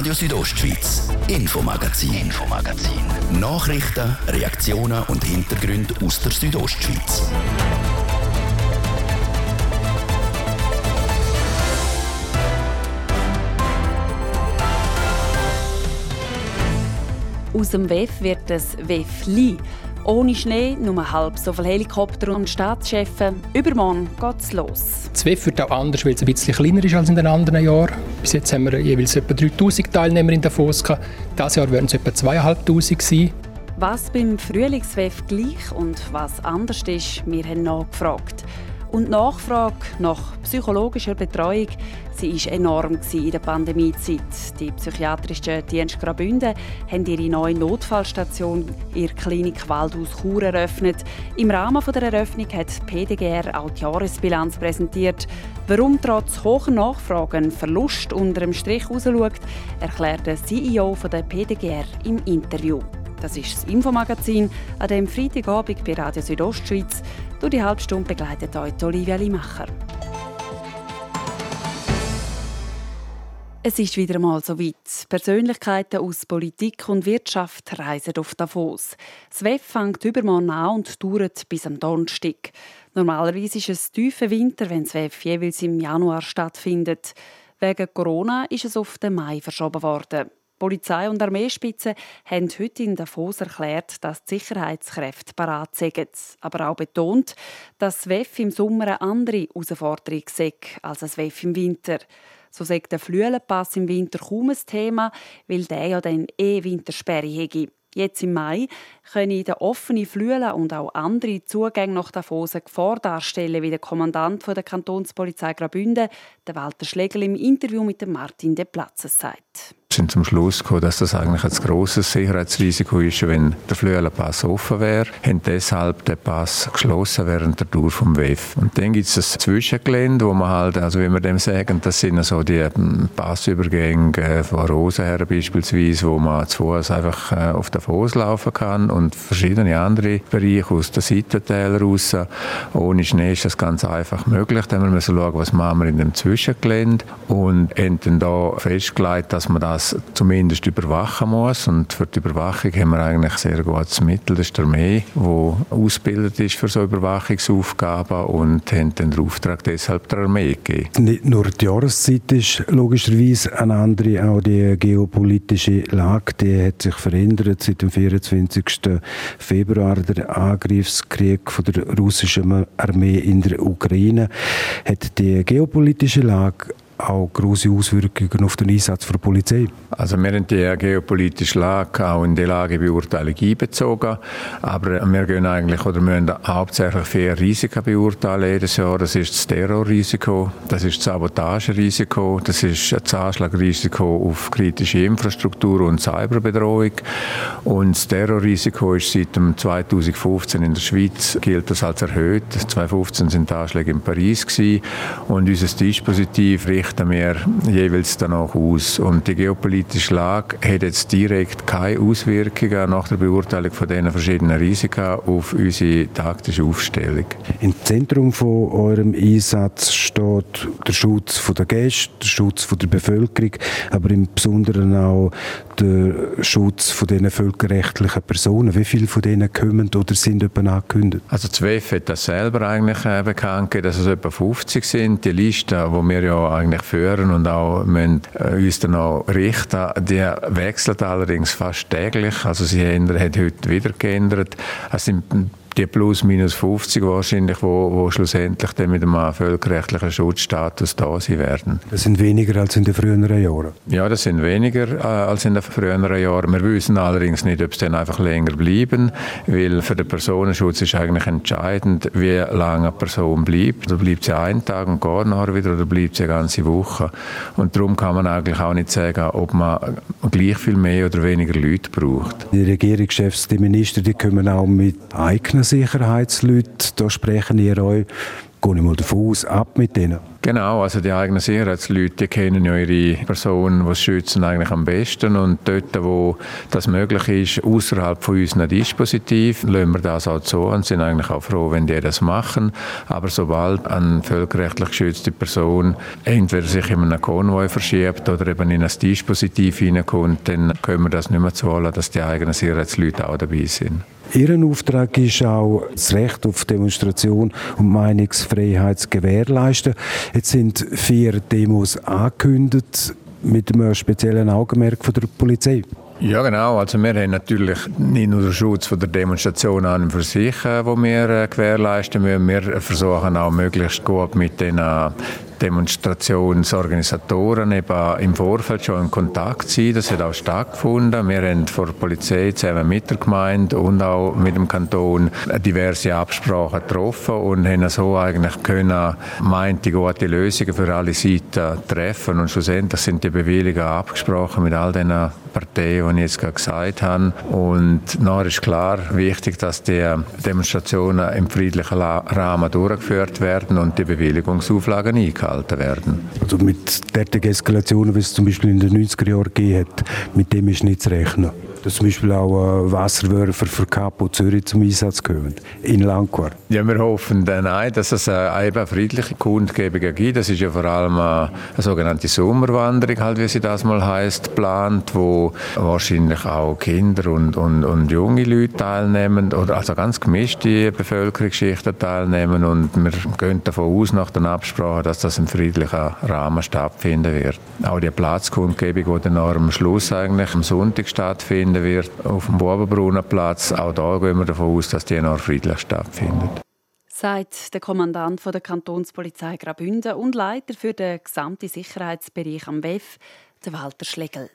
Radio Südostschweiz, Infomagazin, Infomagazin. Nachrichten, Reaktionen und Hintergründe aus der Südostschweiz. Aus dem WEF wird das WEFLI. Ohne Schnee, nur halb so viele Helikopter und Staatschefs. Übermorgen geht's los. Das WEF wird auch anders, weil es ein bisschen kleiner ist als in den anderen Jahren. Bis jetzt haben wir jeweils etwa 3000 Teilnehmer in Davos gehabt. Dieses Jahr werden es etwa 2500 sein. Was beim Frühlingswef gleich und was anders ist, wir haben nachgefragt. Und die Nachfrage nach psychologischer Betreuung sie war enorm in der Pandemiezeit. Die psychiatrischen Dienste Graubünden haben ihre neue Notfallstation in der Klinik Waldhaus Chur eröffnet. Im Rahmen der Eröffnung hat PDGR auch die Jahresbilanz präsentiert. Warum trotz hoher Nachfragen ein Verlust unter dem Strich herausschaut, erklärt der CEO der PDGR im Interview. Das ist das Infomagazin an dem Freitagabend bei Radio Südostschweiz. Durch die halbe Stunde begleitet euch Olivia Limacher. Es ist wieder einmal so weit. Persönlichkeiten aus Politik und Wirtschaft reisen auf Davos. Das WEF fängt übermorgen an und dauert bis am Donnerstag. Normalerweise ist es tiefer Winter, wenn das WEF jeweils im Januar stattfindet. Wegen Corona ist es auf den Mai verschoben worden. Polizei und Armeespitze haben heute in Davos erklärt, dass die Sicherheitskräfte parat sind, aber auch betont, dass das WEF im Sommer eine andere Herausforderung sei als das WEF im Winter. So sagt der Flüelenpass im Winter kaum ein Thema, weil der ja dann eh Wintersperre hätte. Jetzt im Mai können der offene Flüele und auch andere Zugänge nach Davos eine Gefahr darstellen, wie der Kommandant der Kantonspolizei Graubünden, der Walter Schlegel, im Interview mit Martin De Platzes sagt sind zum Schluss gekommen, dass das eigentlich ein grosses Sicherheitsrisiko ist, wenn der Flüelenpass offen wäre, haben deshalb den Pass geschlossen während der Tour vom WEF. Und dann gibt es das Zwischengelände, wo man halt, also wie wir dem sagen, das sind so die ähm, Passübergänge von Rosen her beispielsweise, wo man zu Fuß einfach äh, auf den Fuß laufen kann und verschiedene andere Bereiche aus den Seitentälern raus. Ohne Schnee ist das ganz einfach möglich. Dann müssen wir schauen, was machen wir in dem Zwischengelände und haben dann da festgelegt, dass man das das zumindest überwachen muss. Und für die Überwachung haben wir eigentlich sehr gutes Mittel. Das ist die Armee, die ausgebildet ist für so Überwachungsaufgaben und haben den Auftrag deshalb der Armee gegeben. Nicht nur die Jahreszeit ist logischerweise eine andere, auch die geopolitische Lage, die hat sich verändert seit dem 24. Februar. Der Angriffskrieg von der russischen Armee in der Ukraine hat die geopolitische Lage auch große Auswirkungen auf den Einsatz der Polizei? Also wir haben die geopolitische Lage auch in die Lagebeurteilung einbezogen, aber wir gehen eigentlich oder müssen hauptsächlich vier Risiken beurteilen jedes Jahr. Das ist das Terrorrisiko, das ist das Sabotagerisiko, das ist das Anschlagrisiko auf kritische Infrastruktur und Cyberbedrohung und das Terrorrisiko ist seit 2015 in der Schweiz gilt das als erhöht. 2015 sind die Anschläge in Paris gewesen und unser Dispositiv richtet richten wir jeweils danach aus. Und die geopolitische Lage hat jetzt direkt keine Auswirkungen nach der Beurteilung von diesen verschiedenen Risiken auf unsere taktische Aufstellung. Im Zentrum von eurem Einsatz steht der Schutz der Gäste, der Schutz der Bevölkerung, aber im Besonderen auch der Schutz von den völkerrechtlichen Personen. Wie viele von denen kommen oder sind etwa angekündigt? Also das WEF hat das selber eigentlich äh, bekannt gegeben, dass es etwa 50 sind. Die Liste, die wir ja eigentlich eigentlich führen und auch müssen, äh, uns dann auch richten. Die wechselt allerdings fast täglich. Also sie hat heute wieder geändert. Es sind die plus minus 50 wahrscheinlich, wo, wo schlussendlich dann mit einem völkerrechtlichen Schutzstatus da sein werden. Das sind weniger als in den früheren Jahren? Ja, das sind weniger äh, als in den früheren Jahren. Wir wissen allerdings nicht, ob es dann einfach länger bleiben, weil für den Personenschutz ist eigentlich entscheidend, wie lange eine Person bleibt. Oder bleibt sie einen Tag und geht nachher wieder oder bleibt sie eine ganze Woche. Und darum kann man eigentlich auch nicht sagen, ob man gleich viel mehr oder weniger Leute braucht. Die Regierungschefs, die Minister, die kommen auch mit eigenen Sicherheitsleuten. Da sprechen ihr euch gehe ich mal davon aus, ab mit denen. Genau, also die eigenen Sicherheitsleute die kennen ja ihre Personen, die schützen, eigentlich am besten und dort, wo das möglich ist, außerhalb von unseren Dispositiv, lassen wir das auch zu und sind eigentlich auch froh, wenn die das machen. Aber sobald eine völkerrechtlich geschützte Person entweder sich in einem Konvoi verschiebt oder eben in ein Dispositiv hineinkommt, dann können wir das nicht mehr zulassen, dass die eigenen Sicherheitsleute auch dabei sind. Ihr Auftrag ist auch, das Recht auf Demonstration und Meinungsfreiheit zu gewährleisten. Jetzt sind vier Demos angekündigt mit einem speziellen Augenmerk von der Polizei. Ja, genau. Also wir haben natürlich nicht nur den Schutz von der Demonstration an und für sich, äh, wo wir äh, gewährleisten müssen. Wir versuchen auch möglichst gut mit den äh, Demonstrationsorganisatoren eben im Vorfeld schon in Kontakt sein. Das hat auch stattgefunden. Wir haben vor der Polizei zusammen mit der Gemeinde und auch mit dem Kanton diverse Absprachen getroffen und haben so eigentlich können meinte gute Lösungen für alle Seiten treffen. Und schlussendlich sind die Bewilligungen abgesprochen mit all den Parteien, die ich jetzt gerade gesagt habe. Und nachher ist klar wichtig, dass die Demonstrationen im friedlichen Rahmen durchgeführt werden und die Bewilligungsauflagen eingehalten gehalten werden. Also mit derartigen Eskalationen, wie es zum Beispiel in den 90er Jahren gegeben hat, mit dem ist nicht zu rechnen dass zum Beispiel auch äh, Wasserwürfer für Capo Zürich zum Einsatz kommen, in Langquart? Ja, wir hoffen dann auch, dass es äh, eben friedliche Kundgebungen gibt. Das ist ja vor allem äh, eine sogenannte Sommerwanderung, halt, wie sie das mal heißt, geplant, wo wahrscheinlich auch Kinder und, und, und junge Leute teilnehmen, oder also ganz gemischte Bevölkerungsschichten teilnehmen und wir gehen davon aus, nach der Absprache, dass das im friedlichen Rahmen stattfinden wird. Auch die Platzkundgebung, die dann am Schluss eigentlich am Sonntag stattfindet, stattfinden wird auf dem Bubenbrunnenplatz. Auch da gehen wir davon aus, dass die noch friedlich stattfindet sagt der Kommandant der Kantonspolizei Graubünden und Leiter für den gesamten Sicherheitsbereich am WEF, Walter Schlegel.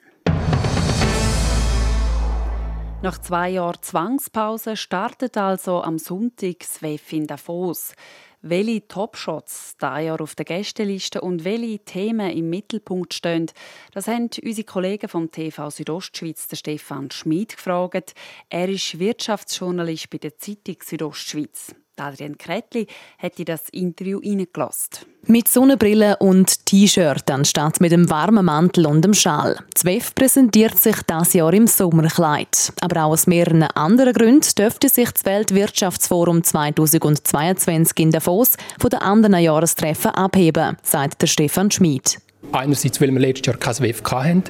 Nach zwei Jahren Zwangspause startet also am Sonntag das WEF in Davos welche Topshots da Jahr auf der Gästeliste und welche Themen im Mittelpunkt stehen, das haben unsere Kollegen vom TV Südostschweiz, Stefan Schmid, gefragt. Er ist Wirtschaftsjournalist bei der Zeitung Südostschweiz. Adrian Kretli hat in das Interview reingelassen. Mit Sonnenbrille und T-Shirt anstatt mit dem warmen Mantel und dem Schal. Zwef präsentiert sich das Jahr im Sommerkleid. Aber auch aus mehreren anderen Gründen dürfte sich das Weltwirtschaftsforum 2022 in Davos von den anderen Jahrestreffen abheben, sagt der Stefan Schmid. Einerseits, weil wir letztes Jahr kein WEF hatten.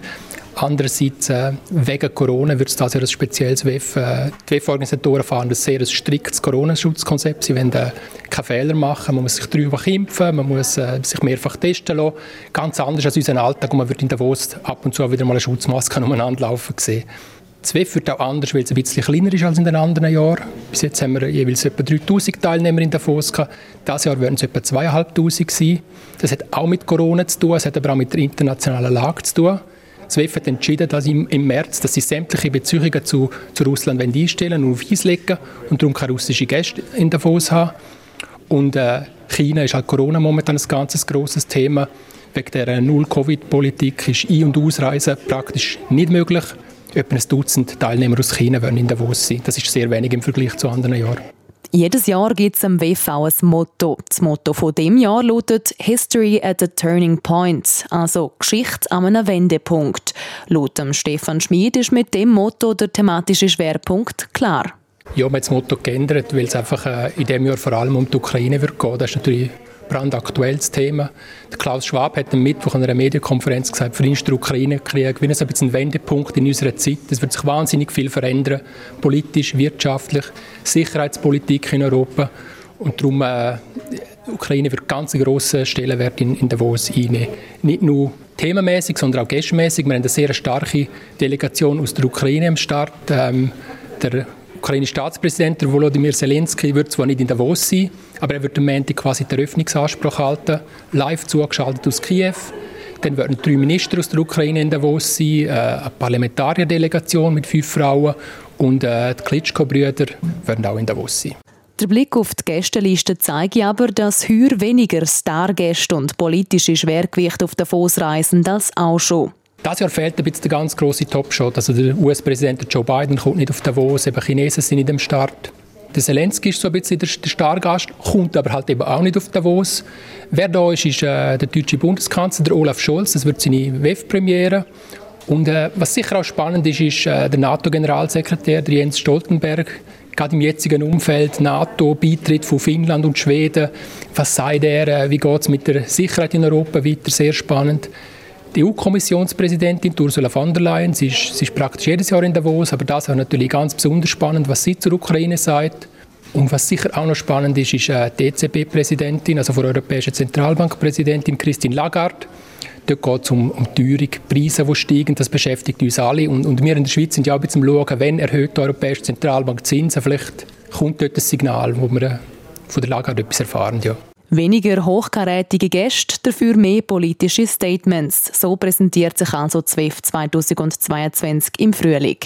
Andererseits, äh, wegen Corona wird es das ja ein spezielles WEF. Äh, die WEF-Organisatoren fahren ein sehr striktes Corona-Schutzkonzept. Sie wollen äh, keine Fehler machen. Man muss sich dreimal impfen, man muss äh, sich mehrfach testen lassen. Ganz anders als unser Alltag. Und man wird in Davos ab und zu wieder mal eine Schutzmaske umeinander laufen sehen. Das WEF wird auch anders, weil es ein bisschen kleiner ist als in den anderen Jahren. Bis jetzt haben wir jeweils etwa 3000 Teilnehmer in Davos gehabt. Dieses Jahr werden es etwa 2500 sein. Das hat auch mit Corona zu tun, es hat aber auch mit der internationalen Lage zu tun. Das WEF hat entschieden, dass im, im März dass sie sämtliche Beziehungen zu, zu Russland einstellen und auf Eis legen und darum keine russischen Gäste in Davos haben. Und äh, China ist halt Corona momentan ein ganz grosses Thema. Wegen der Null-Covid-Politik ist Ein- und Ausreisen praktisch nicht möglich. Etwa ein Dutzend Teilnehmer aus China werden in Davos sein. Das ist sehr wenig im Vergleich zu anderen Jahren. Jedes Jahr gibt es am WV ein Motto. Das Motto von dem Jahr lautet History at a Turning Point, also Geschichte an einem Wendepunkt. Laut Stefan Schmid ist mit dem Motto der thematische Schwerpunkt klar. Ja, man hat das Motto geändert, weil es einfach äh, in diesem Jahr vor allem um die Ukraine wird gehen. Das ist natürlich brandaktuelles Thema. Klaus Schwab hat am Mittwoch an einer Medienkonferenz gesagt, für ihn ist der Ukraine-Krieg wie ein, ein Wendepunkt in unserer Zeit. Es wird sich wahnsinnig viel verändern, politisch, wirtschaftlich, Sicherheitspolitik in Europa. Und darum, äh, die Ukraine wird ganz einen Stellenwert in, in Davos einnehmen. Nicht nur themenmäßig, sondern auch gästmäßig. Wir haben eine sehr starke Delegation aus der Ukraine am Start. Ähm, der ukrainische Staatspräsident, Volodymyr Zelensky, wird zwar nicht in Davos sein, aber er wird am Montag quasi den Eröffnungsanspruch halten, live zugeschaltet aus Kiew. Dann werden drei Minister aus der Ukraine in Davos sein, äh, eine Parlamentarierdelegation mit fünf Frauen und äh, die Klitschko-Brüder werden auch in Davos sein. Der Blick auf die Gästeliste zeigt aber, dass heuer weniger Stargäste und politische Schwergewichte auf Davos reisen als auch schon. Das Jahr fehlt ein bisschen der ganz große Topshot. Also der US-Präsident Joe Biden kommt nicht auf Davos, eben Chinesen sind nicht am Start. Der Zelensky ist so ein bisschen der, der Stargast, kommt aber halt eben auch nicht auf Davos. Wer da ist, ist äh, der deutsche Bundeskanzler, der Olaf Scholz. Das wird seine WEF-Premiere. Und äh, was sicher auch spannend ist, ist äh, der NATO-Generalsekretär, Jens Stoltenberg. Gerade im jetzigen Umfeld NATO, Beitritt von Finnland und Schweden. Was sagt er? Äh, wie geht es mit der Sicherheit in Europa weiter? Sehr spannend. Die EU-Kommissionspräsidentin Ursula von der Leyen, sie ist, sie ist praktisch jedes Jahr in Davos, aber das ist natürlich ganz besonders spannend, was sie zur Ukraine sagt. Und was sicher auch noch spannend ist, ist äh, die EZB-Präsidentin, also von der Europäischen Zentralbank-Präsidentin Christine Lagarde. Dort geht es um, um Teuerung, Preise, die steigen, das beschäftigt uns alle. Und, und wir in der Schweiz sind ja auch ein schauen, wenn erhöht die Europäische Zentralbank Zinsen, vielleicht kommt dort ein Signal, wo wir äh, von der Lagarde etwas erfahren. Ja. Weniger hochkarätige Gäste, dafür mehr politische Statements. So präsentiert sich also ZWEF 2022 im Frühling.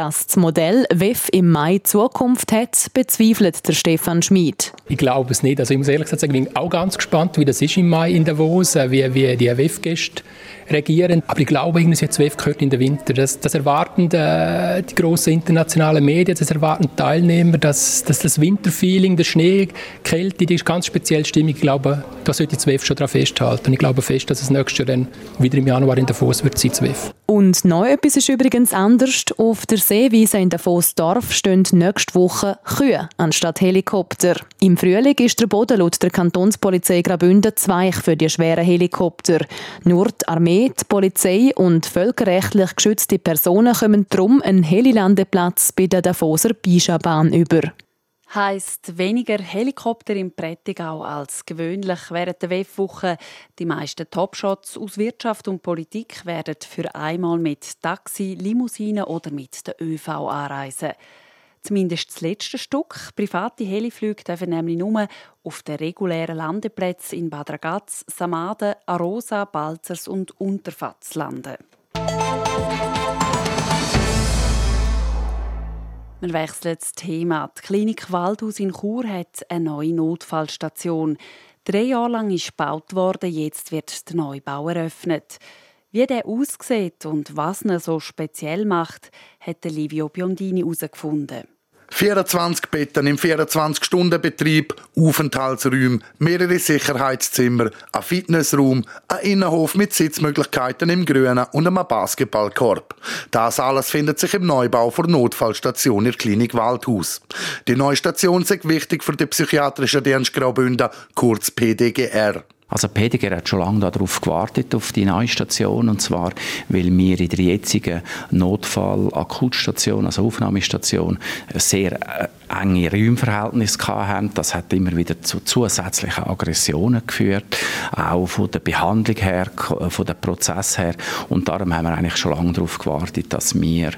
Dass das Modell WEF im Mai Zukunft hat, bezweifelt der Stefan Schmid. Ich glaube es nicht. Also ich muss ehrlich gesagt sagen, ich bin auch ganz gespannt, wie das ist im Mai in Davos, äh, wie, wie die WEF-Gäste regieren. Aber ich glaube, irgendwie jetzt WEF gehört in den Winter. Das, das erwarten die, die grossen internationalen Medien, das erwarten Teilnehmer, dass, dass das Winterfeeling, der Schnee, die Kälte, die ist ganz speziell Stimmung. Ich glaube, da sollte die WEF schon daran festhalten. Ich glaube fest, dass es nächstes Jahr dann wieder im Januar in Davos wird sein, WEF. Und noch etwas ist übrigens anders. Auf der Seewiese in Davos-Dorf stehen nächste Woche Kühe anstatt Helikopter. Im Frühling ist der Boden laut der Kantonspolizei Graubünden zweich für die schweren Helikopter. Nur die Armee, die Polizei und völkerrechtlich geschützte Personen kommen darum einen Helilandeplatz bei der Davoser Bischabahn über heißt weniger Helikopter im Prättigau als gewöhnlich während der WEF-Woche. Die meisten Topshots aus Wirtschaft und Politik werden für einmal mit Taxi, Limousine oder mit der ÖV anreisen. Zumindest das letzte Stück. Private Heliflüge dürfen nämlich nur auf den regulären Landeplätzen in Bad Ragaz, Samaden, Arosa, Balzers und Unterfatz landen. Wir wechseln das Thema. Die Klinik Waldhaus in Chur hat eine neue Notfallstation. Drei Jahre lang ist gebaut worden, jetzt wird der Neubau eröffnet. Wie der aussieht und was ihn so speziell macht, hat Livio Biondini herausgefunden. 24 Betten im 24-Stunden-Betrieb, Aufenthaltsräume, mehrere Sicherheitszimmer, ein Fitnessraum, ein Innenhof mit Sitzmöglichkeiten im Grünen und einem Basketballkorb. Das alles findet sich im Neubau der Notfallstation in der Klinik Waldhaus. Die neue Station ist wichtig für die psychiatrische Dienst Graubünden, kurz PDGR. Also Pediger hat schon lange darauf gewartet, auf die neue Station, und zwar, weil wir in der jetzigen Notfall-Akutstation, also Aufnahmestation, sehr äh, enge Räumverhältnisse hatten. Das hat immer wieder zu zusätzlichen Aggressionen geführt, auch von der Behandlung her, von dem Prozess her. Und darum haben wir eigentlich schon lange darauf gewartet, dass wir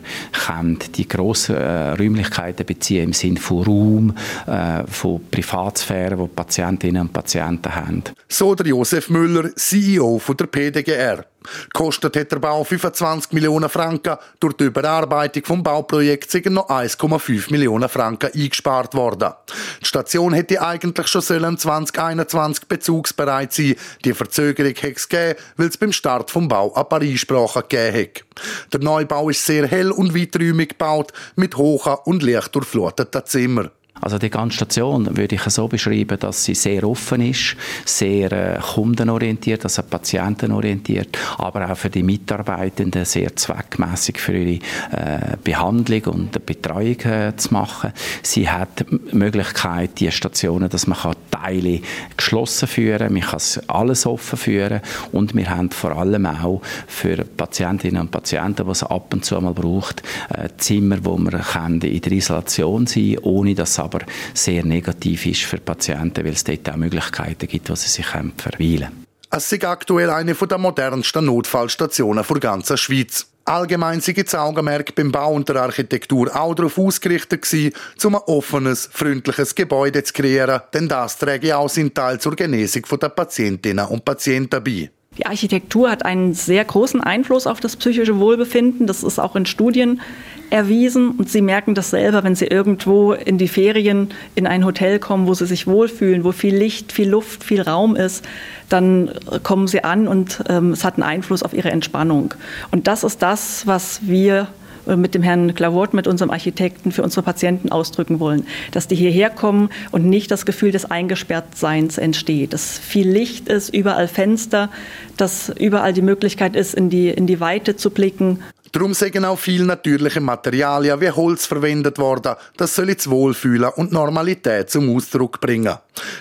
die grossen äh, Räumlichkeiten beziehen im Sinne von Raum, äh, von Privatsphäre, die Patientinnen und Patienten haben. So der Josef Müller, CEO von der PDGR. Kostet hat der Bau 25 Millionen Franken. Durch die Überarbeitung vom Bauprojekt sind noch 1,5 Millionen Franken eingespart worden. Die Station hätte eigentlich schon 2021 bezugsbereit sein. Die Verzögerung hätte es gegeben, weil es beim Start vom Bau ein paar Einsprachen gegeben hat. Der Neubau ist sehr hell und weiträumig gebaut, mit hohen und leicht durchfluteten Zimmern. Also die ganze Station würde ich so beschreiben, dass sie sehr offen ist, sehr äh, kundenorientiert, also patientenorientiert, aber auch für die Mitarbeitenden sehr zweckmäßig für ihre äh, Behandlung und Betreuung äh, zu machen. Sie hat die Möglichkeit, die Stationen, dass man kann Teile geschlossen führen, man kann alles offen führen und wir haben vor allem auch für Patientinnen und Patienten, die es ab und zu mal braucht, äh, Zimmer, wo man kann in der Isolation sein, kann, ohne dass aber sehr negativ ist für Patienten, weil es dort auch Möglichkeiten gibt, wo sie sich verweilen können. Es ist aktuell eine der modernsten Notfallstationen der ganzen Schweiz. Allgemein sei das Augenmerk beim Bau und der Architektur auch darauf ausgerichtet gewesen, um ein offenes, freundliches Gebäude zu kreieren, denn das trägt auch seinen Teil zur Genesung der Patientinnen und Patienten bei. Die Architektur hat einen sehr großen Einfluss auf das psychische Wohlbefinden. Das ist auch in Studien erwiesen und sie merken das selber, wenn sie irgendwo in die Ferien in ein Hotel kommen, wo sie sich wohlfühlen, wo viel Licht, viel Luft, viel Raum ist, dann kommen sie an und ähm, es hat einen Einfluss auf ihre Entspannung. Und das ist das, was wir mit dem Herrn Clavort, mit unserem Architekten für unsere Patienten ausdrücken wollen. Dass die hierher kommen und nicht das Gefühl des Eingesperrtseins entsteht. Dass viel Licht ist, überall Fenster, dass überall die Möglichkeit ist, in die, in die Weite zu blicken. Darum sind auch viele natürliche Materialien wie Holz verwendet worden. Das soll das Wohlfühlen und Normalität zum Ausdruck bringen.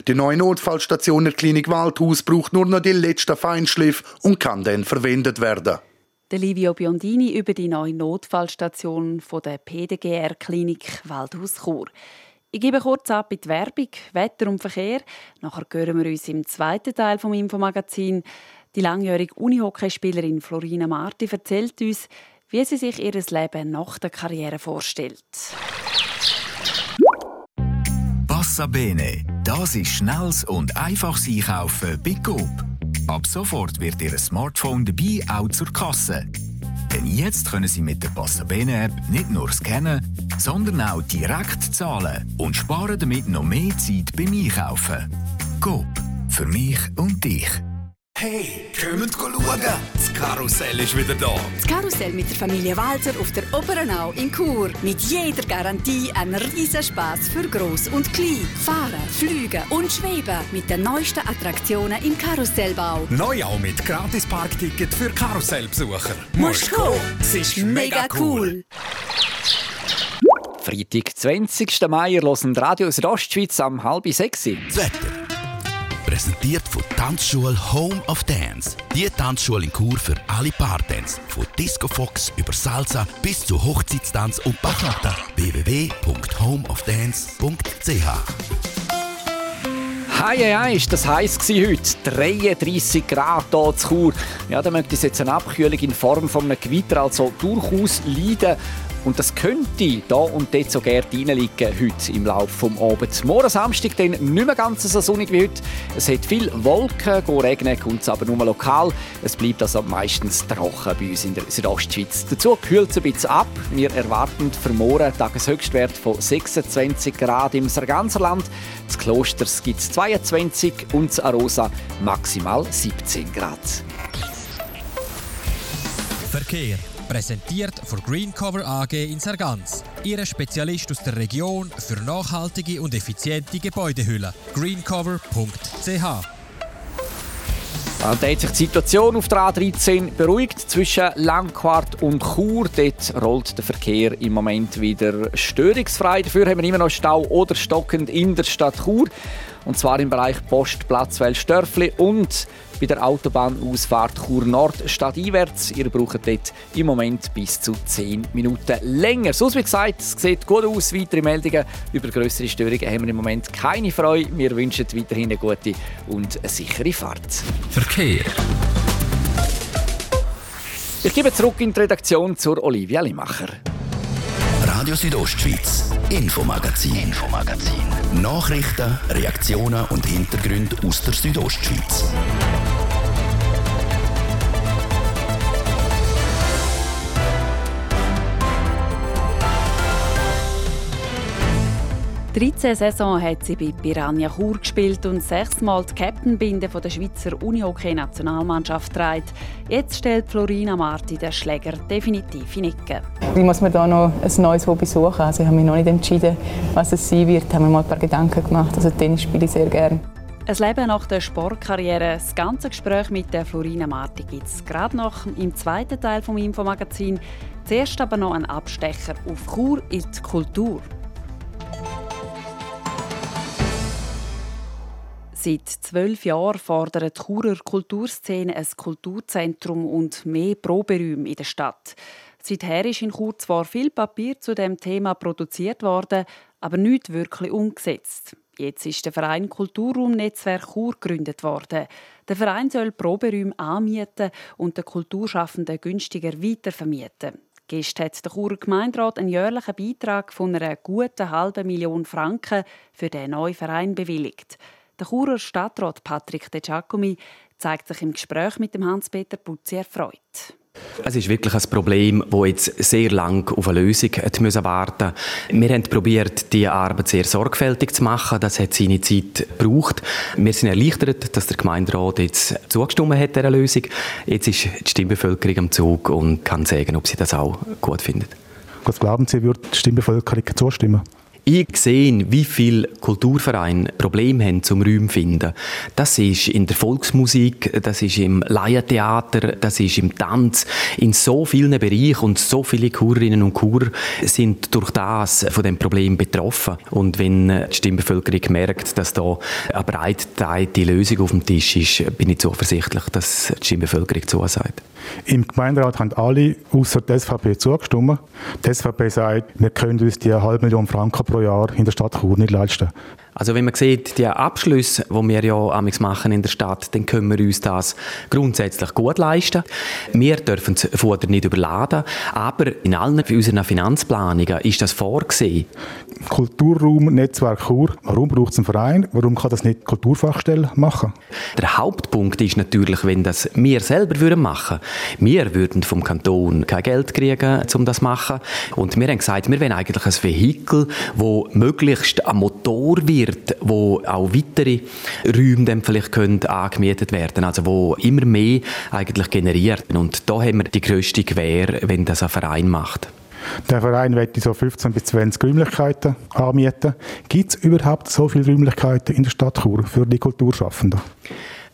Die neue Notfallstation der Klinik Waldhaus braucht nur noch den letzten Feinschliff und kann dann verwendet werden. Der Livio Biondini über die neue Notfallstation der PDGR-Klinik Waldhaus Chur. Ich gebe kurz ab in die Werbung, Wetter und Verkehr. Nachher hören wir uns im zweiten Teil vom Infomagazin. Die langjährige Unihockeyspielerin Florina Marti erzählt uns, wie sie sich ihr Leben nach der Karriere vorstellt. Passa Bene, das ist schnelles und einfaches Einkaufen bei Coop. Ab sofort wird Ihr Smartphone dabei auch zur Kasse. Denn jetzt können Sie mit der Passa Bene App nicht nur scannen, sondern auch direkt zahlen und sparen damit noch mehr Zeit beim Einkaufen. Coop, für mich und dich. Hey, kommt schauen! Das Karussell ist wieder da. Das Karussell mit der Familie Walzer auf der Oberenau in Chur. Mit jeder Garantie ein riesen Spaß für Groß und Klein. Fahren, fliegen und schweben mit den neuesten Attraktionen im Karussellbau. Neu auch mit gratis Parkticket für Karussellbesucher. Musst kommen! Es ist mega cool! Freitag, 20. Mai, hören Radio Südostschweiz am halb sechs. Das Wetter. Präsentiert von Tanzschule Home of Dance. Die Tanzschule in Kur für alle Partens. Von Disco Fox über Salsa bis zu Hochzeitstanz und Bachata. www.homeofdance.ch Hei, hei, hei, ist das heiß heute. 33 Grad hier zu Chur. Ja, da möchte es jetzt eine Abkühlung in Form von einem Gewitter also durchaus leiden. Und das könnte da und dort so gerne reinliegen heute im Laufe des Abends. Morgen Samstag dann nicht mehr ganz so sonnig wie heute. Es hat viel Wolken, regnen kommt es aber nur lokal. Es bleibt also meistens trocken bei uns in der Südostschweiz. Dazu kühlt es ein bisschen ab. Wir erwarten für morgen Tageshöchstwert von 26 Grad im Sarganserland. Das Klosters gibt es 22 und das Arosa maximal 17 Grad. Verkehr. Präsentiert von Greencover AG in Sargans. Ihre Spezialist aus der Region für nachhaltige und effiziente Gebäudehülle. greencover.ch da hat sich die Situation auf der A13 beruhigt zwischen Langquart und Chur. Dort rollt der Verkehr im Moment wieder störungsfrei. Dafür haben wir immer noch Stau oder stockend in der Stadt Chur. Und zwar im Bereich Postplatz Wellstörfli und bei der Autobahnausfahrt Chur Nord stadteinwärts. Ihr braucht dort im Moment bis zu 10 Minuten länger. So wie gesagt, es sieht gut aus. Weitere Meldungen über größere Störungen haben wir im Moment keine Freude. Wir wünschen weiterhin eine gute und eine sichere Fahrt. Verkehr. Ich gebe zurück in die Redaktion zur Olivia Limacher. Radio Südostschweiz, Infomagazin, Infomagazin. Nachrichten, Reaktionen und Hintergründe aus der Südostschweiz. 13 Saison hat sie bei Piranha Chur gespielt und sechsmal die Captainbinde der Schweizer Unihockey-Nationalmannschaft trägt. Jetzt stellt Florina Marti den Schläger definitiv in Ecke. Ich muss mir da noch ein neues Hobby suchen. Also ich habe mich noch nicht entschieden, was es sein wird. Ich habe mir mal ein paar Gedanken gemacht. Also Tennis spiele ich sehr gerne. Ein Leben nach der Sportkarriere. Das ganze Gespräch mit der Florina Marti gibt es gerade noch im zweiten Teil des Infomagazin. Zuerst aber noch ein Abstecher auf Chur in die Kultur. Seit zwölf Jahren fordert die Churer Kulturszene ein Kulturzentrum und mehr Proberäume in der Stadt. Seither ist in Chur zwar viel Papier zu dem Thema produziert worden, aber nicht wirklich umgesetzt. Jetzt ist der Verein Kulturraum Netzwerk Chur gegründet worden. Der Verein soll Proberäume anmieten und den Kulturschaffenden günstiger weitervermieten. Gestern hat der Churer Gemeinderat einen jährlichen Beitrag von einer guten halben Million Franken für den neuen Verein bewilligt. Der Churer Stadtrat Patrick De Giacomi zeigt sich im Gespräch mit dem Hans-Peter Putzi erfreut. Es ist wirklich ein Problem, das jetzt sehr lange auf eine Lösung müssen warten Wir haben probiert, diese Arbeit sehr sorgfältig zu machen. Das hat seine Zeit gebraucht. Wir sind erleichtert, dass der Gemeinderat jetzt zugestimmt hat dieser Lösung. Jetzt ist die Stimmbevölkerung am Zug und kann sagen, ob sie das auch gut findet. Was glauben Sie, wird die Stimmbevölkerung zustimmen? Ich sehe, wie viele Kulturvereine Probleme haben zum Räumen finden. Das ist in der Volksmusik, das ist im Laientheater, das ist im Tanz, in so vielen Bereichen und so viele Chorinnen und Churer sind durch das von dem Problem betroffen. Und wenn die Stimmbevölkerung merkt, dass da eine breit die Lösung auf dem Tisch ist, bin ich zuversichtlich, dass die Stimmbevölkerung zusagt. Im Gemeinderat haben alle außer der SVP zugestimmt. Die SVP sagt, wir können uns die halbe Million Franken pro Jahr in der Stadt Chur nicht leisten. Also wenn man sieht, die Abschlüsse, die wir ja amigs machen in der Stadt, dann können wir uns das grundsätzlich gut leisten. Wir dürfen das Futter nicht überladen, aber in allen unseren Finanzplanungen ist das vorgesehen. Kulturraum, Netzwerk Chur, warum braucht es einen Verein? Warum kann das nicht die Kulturfachstelle machen? Der Hauptpunkt ist natürlich, wenn das wir selber würden machen. Wir würden vom Kanton kein Geld kriegen, um das zu machen. Und wir haben gesagt, wir wollen eigentlich ein Vehikel, das möglichst ein Motor wird wird, wo auch weitere Räume dann vielleicht können angemietet werden, also wo immer mehr eigentlich generiert. Und da haben wir die grösste Gewähr, wenn das ein Verein macht. Der Verein wird so 15 bis 20 Räumlichkeiten anmieten. Gibt es überhaupt so viele Räumlichkeiten in der Stadt Chur für die Kulturschaffenden?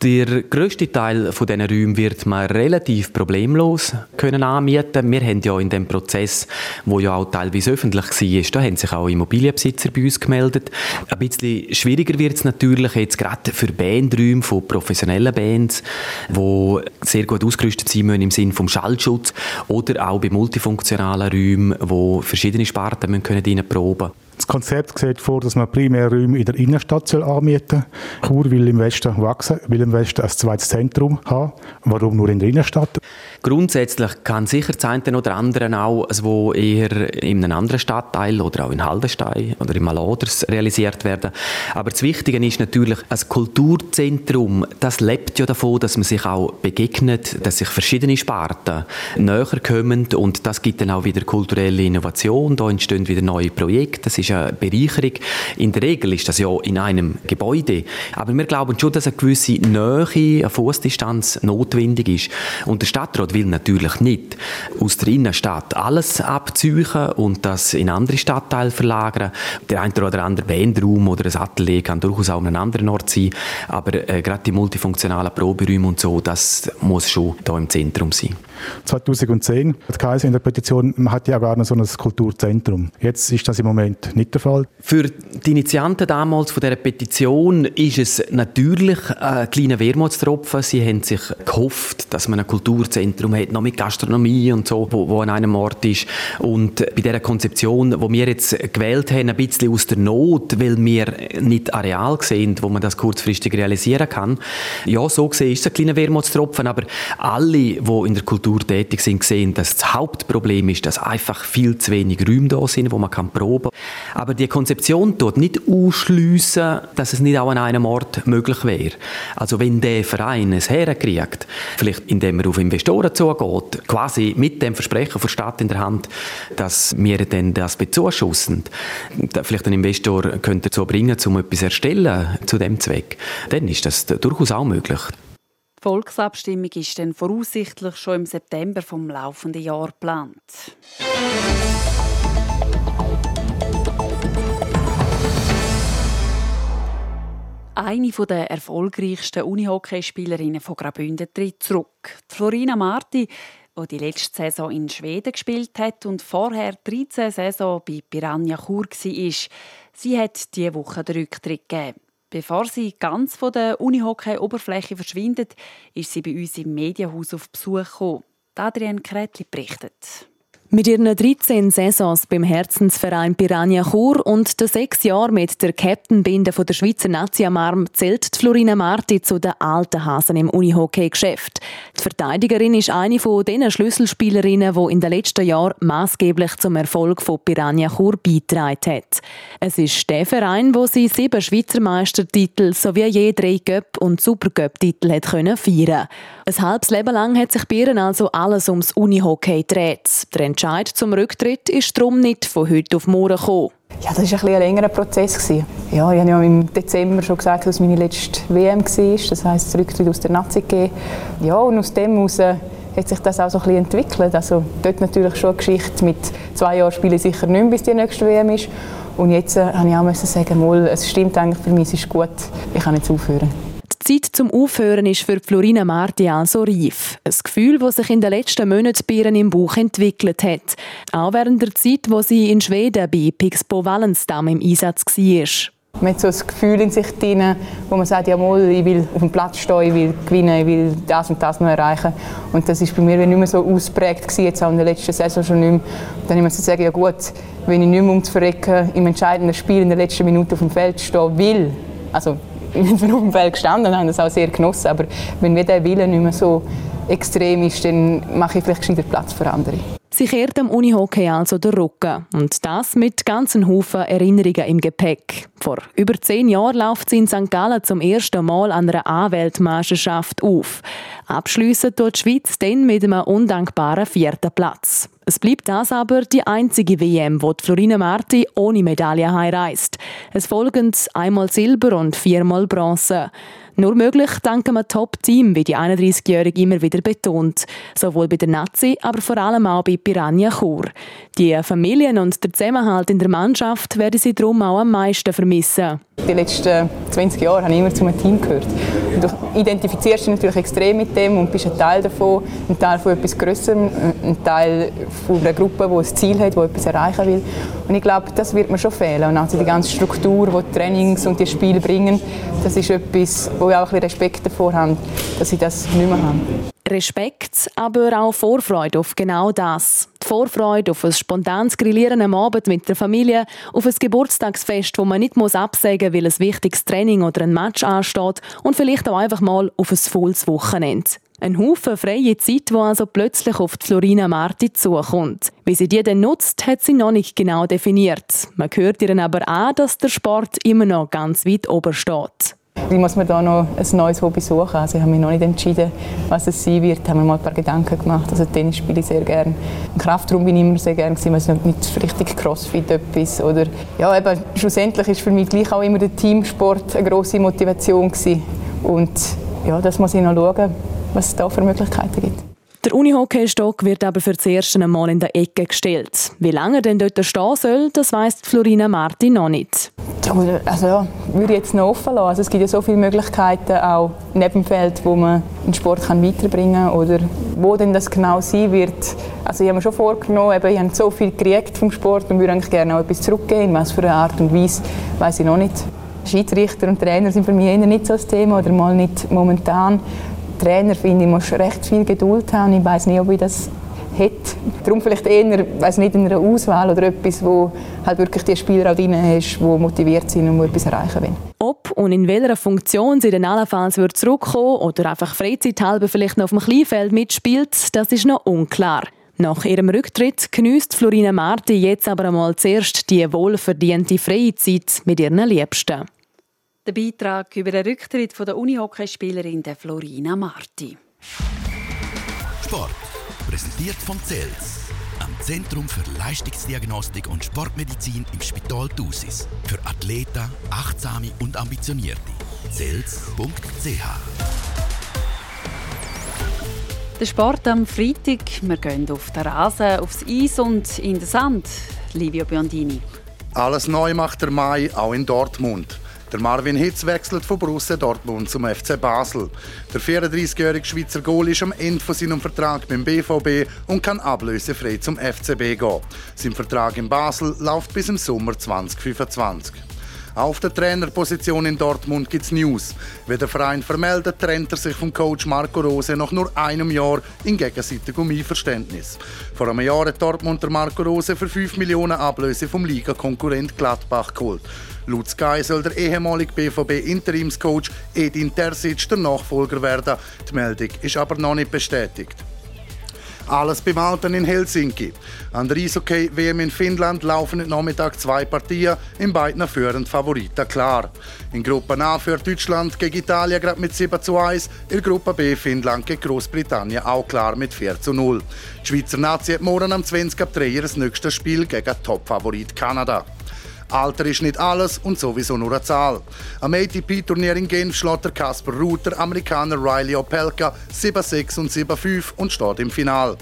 Der grösste Teil von diesen Räumen wird man relativ problemlos können anmieten. Wir haben ja in dem Prozess, wo ja auch teilweise öffentlich war, da haben sich auch Immobilienbesitzer bei uns gemeldet. Ein bisschen schwieriger wird es natürlich jetzt gerade für Bandräume von professionellen Bands, die sehr gut ausgerüstet sein müssen im Sinne vom Schallschutz oder auch bei multifunktionalen Räumen, wo verschiedene Sparten können proben können. Das Konzept sieht vor, dass man primär Räume in der Innenstadt anmieten soll. Chur will im Westen wachsen, will im Westen ein zweites Zentrum haben. Warum nur in der Innenstadt? Grundsätzlich kann sicher das eine oder andere auch, wo eher in einem anderen Stadtteil oder auch in Haldenstein oder in Maloders realisiert werden. Aber das Wichtige ist natürlich, ein Kulturzentrum, das lebt ja davon, dass man sich auch begegnet, dass sich verschiedene Sparten näher kommen und das gibt dann auch wieder kulturelle Innovation. Da entstehen wieder neue Projekte. Das ist eine Bereicherung. In der Regel ist das ja in einem Gebäude. Aber wir glauben schon, dass eine gewisse Nähe, eine Fußdistanz notwendig ist. Und der Stadtrat Stadtrat will natürlich nicht aus der Innenstadt alles abziehen und das in andere Stadtteile verlagern. Der eine oder andere Bandraum oder ein Atelier kann durchaus auch an einem anderen Ort sein, aber äh, gerade die multifunktionalen Proberäume und so, das muss schon hier im Zentrum sein. 2010 hat Kaiser in der Petition, man hat ja gar nicht so ein Kulturzentrum. Jetzt ist das im Moment nicht der Fall. Für die Initianten damals von dieser Petition ist es natürlich ein kleiner Wermutstropfen. Sie haben sich gehofft, dass man ein Kulturzentrum hat, noch mit Gastronomie und so, wo, wo an einem Ort ist. Und bei dieser Konzeption, die wir jetzt gewählt haben, ein bisschen aus der Not, weil wir nicht Areal sehen, wo man das kurzfristig realisieren kann. Ja, so gesehen ist es ein kleiner Wermutstropfen, aber alle, die in der Kultur tätig sind, gesehen, dass das Hauptproblem ist, dass einfach viel zu wenig Räume da sind, wo man kann proben kann. Aber die Konzeption tut nicht ausschliessen, dass es nicht auch an einem Ort möglich wäre. Also wenn der Verein es herkriegt, vielleicht indem er auf Investoren zugeht, quasi mit dem Versprechen der Stadt in der Hand, dass wir dann das bezuschussen, vielleicht ein Investor könnte dazu bringen, um etwas erstellen zu dem Zweck, dann ist das durchaus auch möglich. Die Volksabstimmung ist dann voraussichtlich schon im September vom laufenden Jahr geplant. Eine der erfolgreichsten Unihockeyspielerinnen von Graubünden tritt zurück. Florina Marti, die die letzte Saison in Schweden gespielt hat und vorher 13 Saison bei Piranha Chur war, sie hat diese Woche den Rücktritt gegeben. Bevor sie ganz von der Unihockey-Oberfläche verschwindet, ist sie bei uns im Medienhaus auf Besuch gekommen. Adrian Kretli berichtet. Mit ihren 13 Saisons beim Herzensverein Piranha Chur und den sechs Jahren mit der Captain-Binde der Schweizer Nationamarm zählt Florina Marti zu den alten Hasen im Unihockey-Geschäft. Die Verteidigerin ist eine von den Schlüsselspielerinnen, die in den letzten Jahren maßgeblich zum Erfolg von Piranha Chur beigetragen hat. Es ist der Verein, wo sie sieben Schweizer Meistertitel sowie je drei Göpp- und Supergöpp-Titel feiern. Ein halbes Leben lang hat sich ihr also alles ums Unihockey gedreht. Entscheid zum Rücktritt ist darum nicht von heute auf morgen gekommen. Ja, das war ein, ein längerer Prozess. Ja, ich habe ja im Dezember schon gesagt, dass es meine letzte WM war. Das heisst, das Rücktritt aus der Nazi gegeben. Ja, und aus dem heraus hat sich das auch so ein bisschen entwickelt. Also dort natürlich schon eine Geschichte mit zwei Jahren spiele ich sicher nicht mehr, bis die nächste WM ist. Und jetzt äh, habe ich auch sagen, mal, es stimmt eigentlich für mich, es ist gut, ich kann jetzt aufhören. Die Zeit zum Aufhören ist für Florina Marti also reif. Ein Gefühl, das sich in den letzten Monaten bei ihr im Buch entwickelt hat. Auch während der Zeit, wo sie in Schweden bei Pixbo Wallenstam im Einsatz war. Man hat so ein Gefühl in sich drin, wo man sagt, ja mal, ich will auf dem Platz stehen, ich will gewinnen, ich will das und das noch erreichen. Und das ist bei mir nicht mehr so ausprägt gewesen, jetzt auch in der letzten Saison schon nicht mehr. Dann muss ich sagen, ja gut, wenn ich nicht mehr um zu verrecken im entscheidenden Spiel in der letzten Minute auf dem Feld stehen will, also auf dem Feld gestanden haben, das auch sehr genossen, aber wenn mir der Wille nicht mehr so extrem ist, dann mache ich vielleicht gescheiter Platz für andere. Sie kehrt dem Unihockey also den Rücken. Und das mit ganzen Haufen Erinnerungen im Gepäck. Vor über zehn Jahren läuft sie in St. Gallen zum ersten Mal an einer A-Weltmeisterschaft auf. Abschliessen tut die Schweiz dann mit einem undankbaren vierten Platz. Es bleibt das aber die einzige WM, wo Florina Marti ohne Medaille heimreist. Es folgen einmal Silber und viermal Bronze. Nur möglich dank einem Top-Team, wie die 31-Jährige immer wieder betont. Sowohl bei der Nazi, aber vor allem auch bei Piranha Chur. Die Familien und der Zusammenhalt in der Mannschaft werden sie darum auch am meisten vermissen. Die letzten 20 Jahre habe ich immer zu einem Team gehört. Und du identifizierst dich natürlich extrem mit dem und bist ein Teil davon, ein Teil von etwas Größerem, ein Teil von einer Gruppe, die ein Ziel hat, die etwas erreichen will. Und ich glaube, das wird mir schon fehlen. Und also die ganze Struktur, die die Trainings und die Spiele bringen, das ist etwas, wo ich auch ein Respekt davor habe, dass ich das nicht mehr habe. Respekt, aber auch Vorfreude auf genau das. Die Vorfreude auf ein spontanes Grillieren am Abend mit der Familie, auf ein Geburtstagsfest, wo man nicht muss absagen muss, weil ein wichtiges Training oder ein Match ansteht und vielleicht auch einfach mal auf ein volles Wochenende. Ein Haufen freie Zeit, die also plötzlich auf die Florina Marti zukommt. Wie sie die denn nutzt, hat sie noch nicht genau definiert. Man hört ihr aber an, dass der Sport immer noch ganz weit oben steht. Wie muss man da noch ein neues Hobby suchen? Also ich habe mich noch nicht entschieden, was es sein wird. Ich habe mir mal ein paar Gedanken gemacht. Also Tennis spiele ich sehr gerne. Im Kraftraum bin ich immer sehr gerne gewesen, also nicht richtig Crossfit etwas oder ja, eben schlussendlich ist für mich gleich auch immer der Teamsport eine große Motivation gewesen. Und ja, das muss ich noch schauen, was es da für Möglichkeiten gibt. Der Unihockeystock wird aber für das erste Mal in der Ecke gestellt. Wie lange er denn dort stehen soll, das weiss Florina Marti noch nicht. Also würde ich jetzt noch offen lassen. Also es gibt ja so viele Möglichkeiten, auch neben dem Feld, wo man den Sport kann weiterbringen kann. Oder wo denn das genau sein wird. Also ich habe mir schon vorgenommen, eben, ich habe so viel gekriegt vom Sport und würde eigentlich gerne auch etwas zurückgeben. Was für eine Art und Weise, weiß ich noch nicht. Schiedsrichter und Trainer sind für mich eher nicht so das Thema oder mal nicht momentan. Trainer finde ich, muss recht viel Geduld haben. Ich weiß nicht, ob ich das hätte. Darum vielleicht eher, weiß nicht, in einer Auswahl oder etwas, wo halt wirklich die Spieler auch drin hast, die motiviert sind und etwas erreichen wollen. Ob und in welcher Funktion sie dann allenfalls wird zurückkommen oder einfach freizeithalber vielleicht noch auf dem Kleinfeld mitspielt, das ist noch unklar. Nach ihrem Rücktritt genießt Florina Marti jetzt aber einmal zuerst die wohlverdiente Freizeit mit ihren Liebsten. Der Beitrag über den Rücktritt von der Unihockeyspielerin Florina Marti. Sport präsentiert von CELS, am Zentrum für Leistungsdiagnostik und Sportmedizin im Spital Thusis. Für Athleten, Achtsame und Ambitionierte. CELS.ch Der Sport am Freitag. Wir gehen auf den Rasen, aufs Eis und in den Sand. Livio Biondini. Alles neu macht der Mai, auch in Dortmund. Der Marvin Hitz wechselt von Borussia Dortmund zum FC Basel. Der 34-jährige Schweizer Goal ist am Ende von seinem Vertrag beim BVB und kann ablösefrei zum FCB gehen. Sein Vertrag in Basel läuft bis im Sommer 2025. Auf der Trainerposition in Dortmund gibt es News. Wie der Verein vermeldet, trennt er sich vom Coach Marco Rose nach nur einem Jahr in gegenseitigem Einverständnis. Vor einem Jahr hat Dortmund der Marco Rose für 5 Millionen Ablöse vom Ligakonkurrent Gladbach geholt. Laut Sky soll der ehemalige BVB-Interimscoach Edin Terzic der Nachfolger werden. Die Meldung ist aber noch nicht bestätigt. Alles beim Alten in Helsinki. An der Eishockey-WM in Finnland laufen heute Nachmittag zwei Partien, in beiden führend Favoriten klar. In Gruppe A führt Deutschland gegen Italien gerade mit 7 zu 1, in Gruppe B Finnland gegen Großbritannien auch klar mit 4 zu 0. Die Schweizer Nazi hat morgen am 20. April das nächste Spiel gegen Topfavorit Kanada. Alter ist nicht alles und sowieso nur eine Zahl. Am ATP-Turnier in Genf schlägt der Kasper Ruther Amerikaner Riley Opelka 7-6 und 7-5 und steht im Final.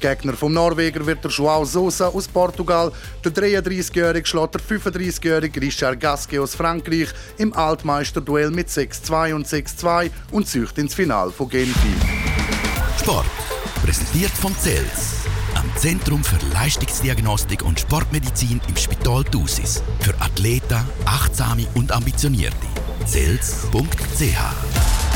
Gegner vom Norweger wird der Joao Sosa aus Portugal, der 33-Jährige schlägt der 35-Jährige Richard Gasquet aus Frankreich im Altmeisterduell mit 6-2 und 6-2 und zücht ins Final von Genf. Sport, präsentiert von CELS, Zentrum für Leistungsdiagnostik und Sportmedizin im Spital Thusis. Für Athleten, Achtsame und Ambitionierte. CELS.ch